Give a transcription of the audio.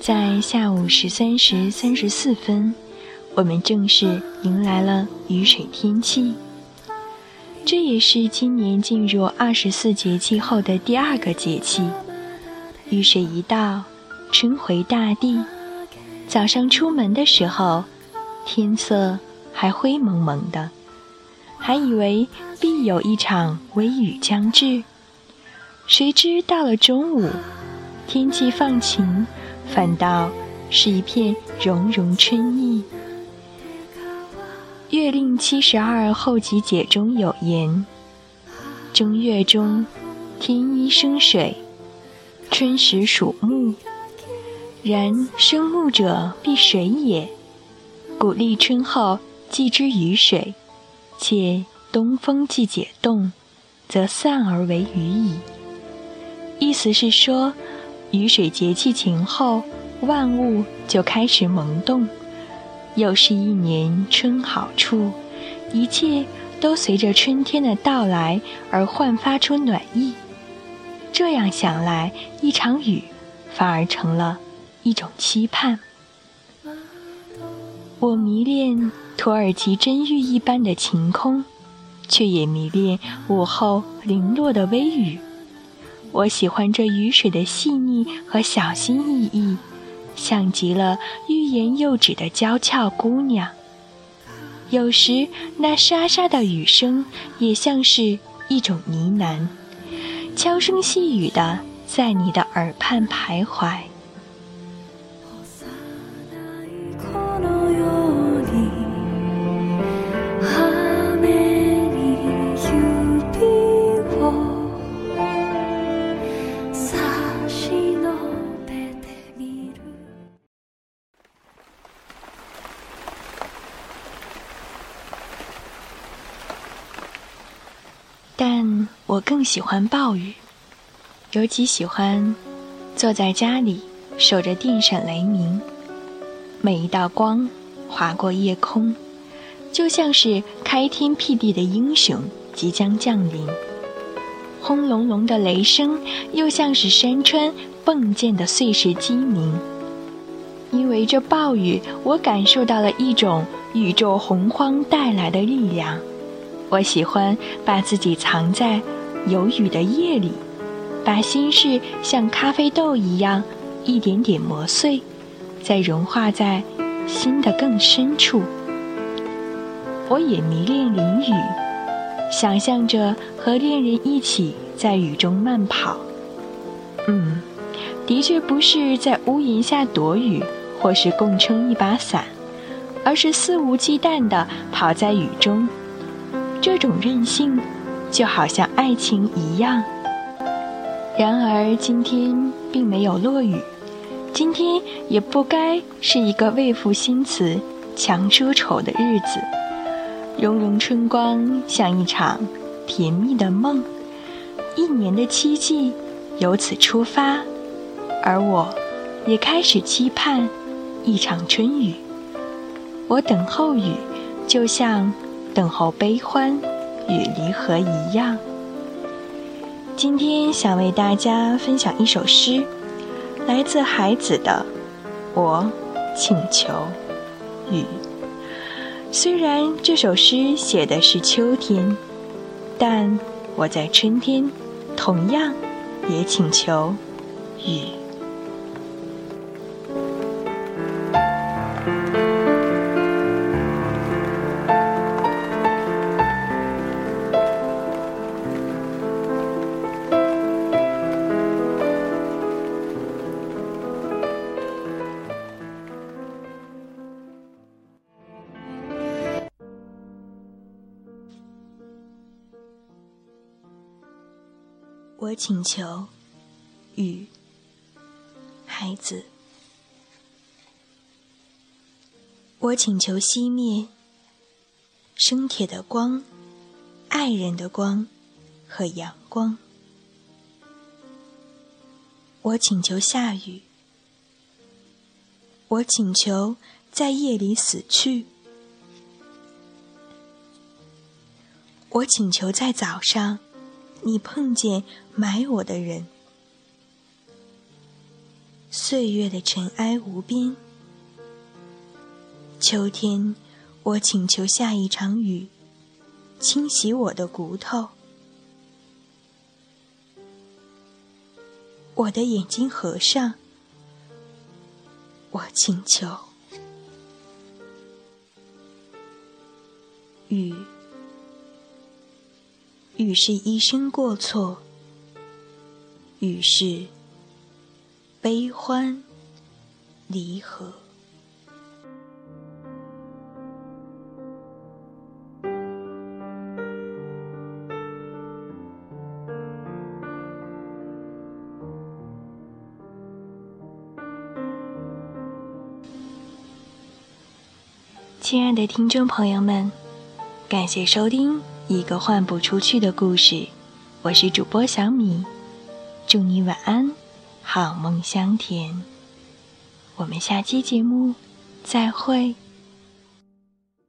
在下午十三时三十四分，我们正式迎来了雨水天气。这也是今年进入二十四节气后的第二个节气。雨水一到，春回大地。早上出门的时候，天色还灰蒙蒙的，还以为必有一场微雨将至。谁知到了中午。天气放晴，反倒是一片融融春意。《月令七十二候集解》中有言：“正月中，天一生水，春时属木。然生木者，必水也。古立春后，祭之雨水，且东风既解冻，则散而为雨矣。”意思是说。雨水节气前后，万物就开始萌动，又是一年春好处，一切都随着春天的到来而焕发出暖意。这样想来，一场雨反而成了一种期盼。我迷恋土耳其真玉一般的晴空，却也迷恋午后零落的微雨。我喜欢这雨水的细腻和小心翼翼，像极了欲言又止的娇俏姑娘。有时那沙沙的雨声也像是一种呢喃，悄声细语的在你的耳畔徘徊。但我更喜欢暴雨，尤其喜欢坐在家里守着电闪雷鸣，每一道光划过夜空，就像是开天辟地的英雄即将降临。轰隆隆的雷声，又像是山川迸溅的碎石鸡鸣。因为这暴雨，我感受到了一种宇宙洪荒带来的力量。我喜欢把自己藏在有雨的夜里，把心事像咖啡豆一样一点点磨碎，再融化在心的更深处。我也迷恋淋雨，想象着和恋人一起在雨中慢跑。嗯，的确不是在屋檐下躲雨，或是共撑一把伞，而是肆无忌惮地跑在雨中。这种任性，就好像爱情一样。然而今天并没有落雨，今天也不该是一个为赋新词强说愁的日子。融融春光像一场甜蜜的梦，一年的期冀由此出发，而我，也开始期盼一场春雨。我等候雨，就像。等候悲欢与离合一样。今天想为大家分享一首诗，来自海子的《我请求雨》。虽然这首诗写的是秋天，但我在春天同样也请求雨。我请求雨孩子。我请求熄灭生铁的光爱人的光和阳光。我请求下雨。我请求在夜里死去。我请求在早上你碰见埋我的人。岁月的尘埃无边。秋天，我请求下一场雨，清洗我的骨头。我的眼睛合上，我请求雨。雨是一生过错，雨是悲欢离合。亲爱的听众朋友们，感谢收听。一个换不出去的故事，我是主播小米，祝你晚安，好梦香甜。我们下期节目再会。